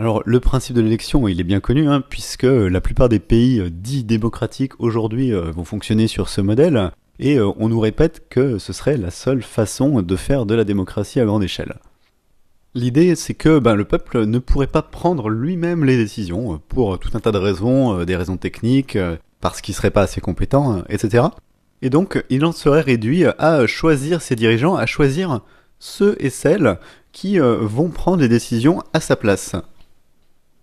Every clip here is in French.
Alors le principe de l'élection, il est bien connu, hein, puisque la plupart des pays euh, dits démocratiques aujourd'hui euh, vont fonctionner sur ce modèle, et euh, on nous répète que ce serait la seule façon de faire de la démocratie à grande échelle. L'idée, c'est que ben, le peuple ne pourrait pas prendre lui-même les décisions, pour tout un tas de raisons, des raisons techniques, parce qu'il serait pas assez compétent, etc. Et donc, il en serait réduit à choisir ses dirigeants, à choisir ceux et celles qui vont prendre les décisions à sa place.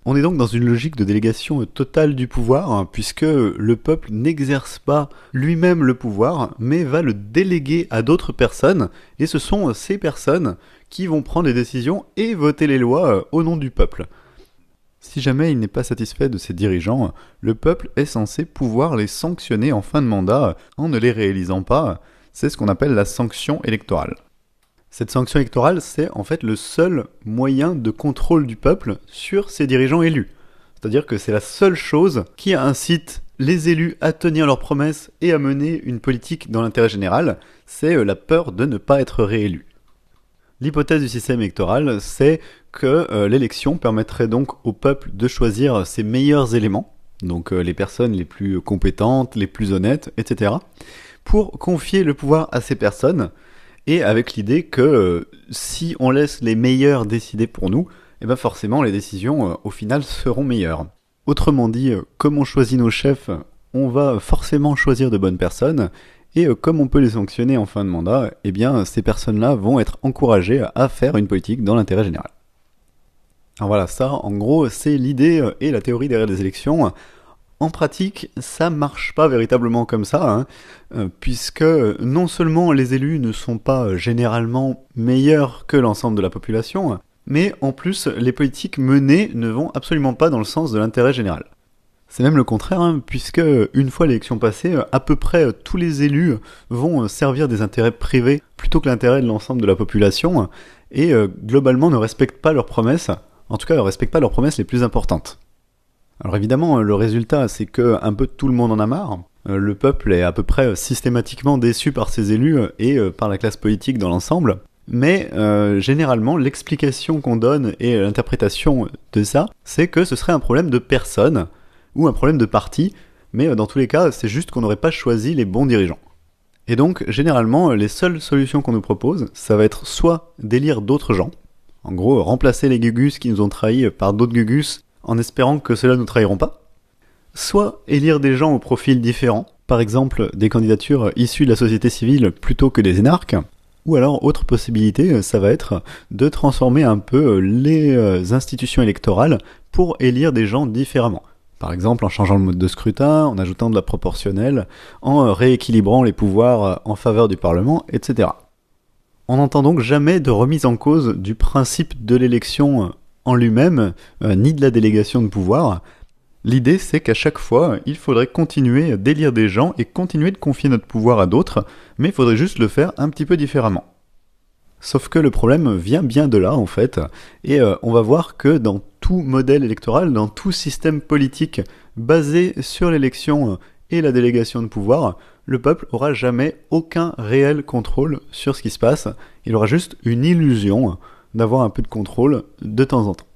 On est donc dans une logique de délégation totale du pouvoir, hein, puisque le peuple n'exerce pas lui-même le pouvoir, mais va le déléguer à d'autres personnes, et ce sont ces personnes qui vont prendre les décisions et voter les lois euh, au nom du peuple. Si jamais il n'est pas satisfait de ses dirigeants, le peuple est censé pouvoir les sanctionner en fin de mandat en ne les réalisant pas. C'est ce qu'on appelle la sanction électorale. Cette sanction électorale, c'est en fait le seul moyen de contrôle du peuple sur ses dirigeants élus. C'est-à-dire que c'est la seule chose qui incite les élus à tenir leurs promesses et à mener une politique dans l'intérêt général, c'est euh, la peur de ne pas être réélu. L'hypothèse du système électoral, c'est que euh, l'élection permettrait donc au peuple de choisir ses meilleurs éléments, donc euh, les personnes les plus compétentes, les plus honnêtes, etc., pour confier le pouvoir à ces personnes, et avec l'idée que euh, si on laisse les meilleurs décider pour nous, eh ben forcément les décisions euh, au final seront meilleures. Autrement dit, euh, comme on choisit nos chefs, on va forcément choisir de bonnes personnes, et comme on peut les sanctionner en fin de mandat, eh bien ces personnes-là vont être encouragées à faire une politique dans l'intérêt général. Alors voilà, ça en gros c'est l'idée et la théorie derrière les élections. En pratique, ça marche pas véritablement comme ça, hein, euh, puisque non seulement les élus ne sont pas généralement meilleurs que l'ensemble de la population, mais en plus les politiques menées ne vont absolument pas dans le sens de l'intérêt général. C'est même le contraire, hein, puisque une fois l'élection passée, à peu près tous les élus vont servir des intérêts privés plutôt que l'intérêt de l'ensemble de la population, et euh, globalement ne respectent pas leurs promesses, en tout cas ne respectent pas leurs promesses les plus importantes. Alors évidemment, le résultat, c'est que un peu tout le monde en a marre. Euh, le peuple est à peu près systématiquement déçu par ses élus et euh, par la classe politique dans l'ensemble. Mais euh, généralement, l'explication qu'on donne et l'interprétation de ça, c'est que ce serait un problème de personne ou un problème de parti, mais dans tous les cas, c'est juste qu'on n'aurait pas choisi les bons dirigeants. Et donc, généralement, les seules solutions qu'on nous propose, ça va être soit d'élire d'autres gens, en gros, remplacer les Gugus qui nous ont trahis par d'autres Gugus en espérant que cela ne nous trahiront pas, soit élire des gens au profil différent, par exemple des candidatures issues de la société civile plutôt que des énarques, ou alors autre possibilité, ça va être de transformer un peu les euh, institutions électorales pour élire des gens différemment. Par exemple en changeant le mode de scrutin, en ajoutant de la proportionnelle, en rééquilibrant les pouvoirs en faveur du Parlement, etc. On n'entend donc jamais de remise en cause du principe de l'élection en lui-même, euh, ni de la délégation de pouvoir. L'idée, c'est qu'à chaque fois, il faudrait continuer d'élire des gens et continuer de confier notre pouvoir à d'autres, mais il faudrait juste le faire un petit peu différemment. Sauf que le problème vient bien de là, en fait, et euh, on va voir que dans tout modèle électoral, dans tout système politique basé sur l'élection et la délégation de pouvoir, le peuple aura jamais aucun réel contrôle sur ce qui se passe, il aura juste une illusion d'avoir un peu de contrôle de temps en temps.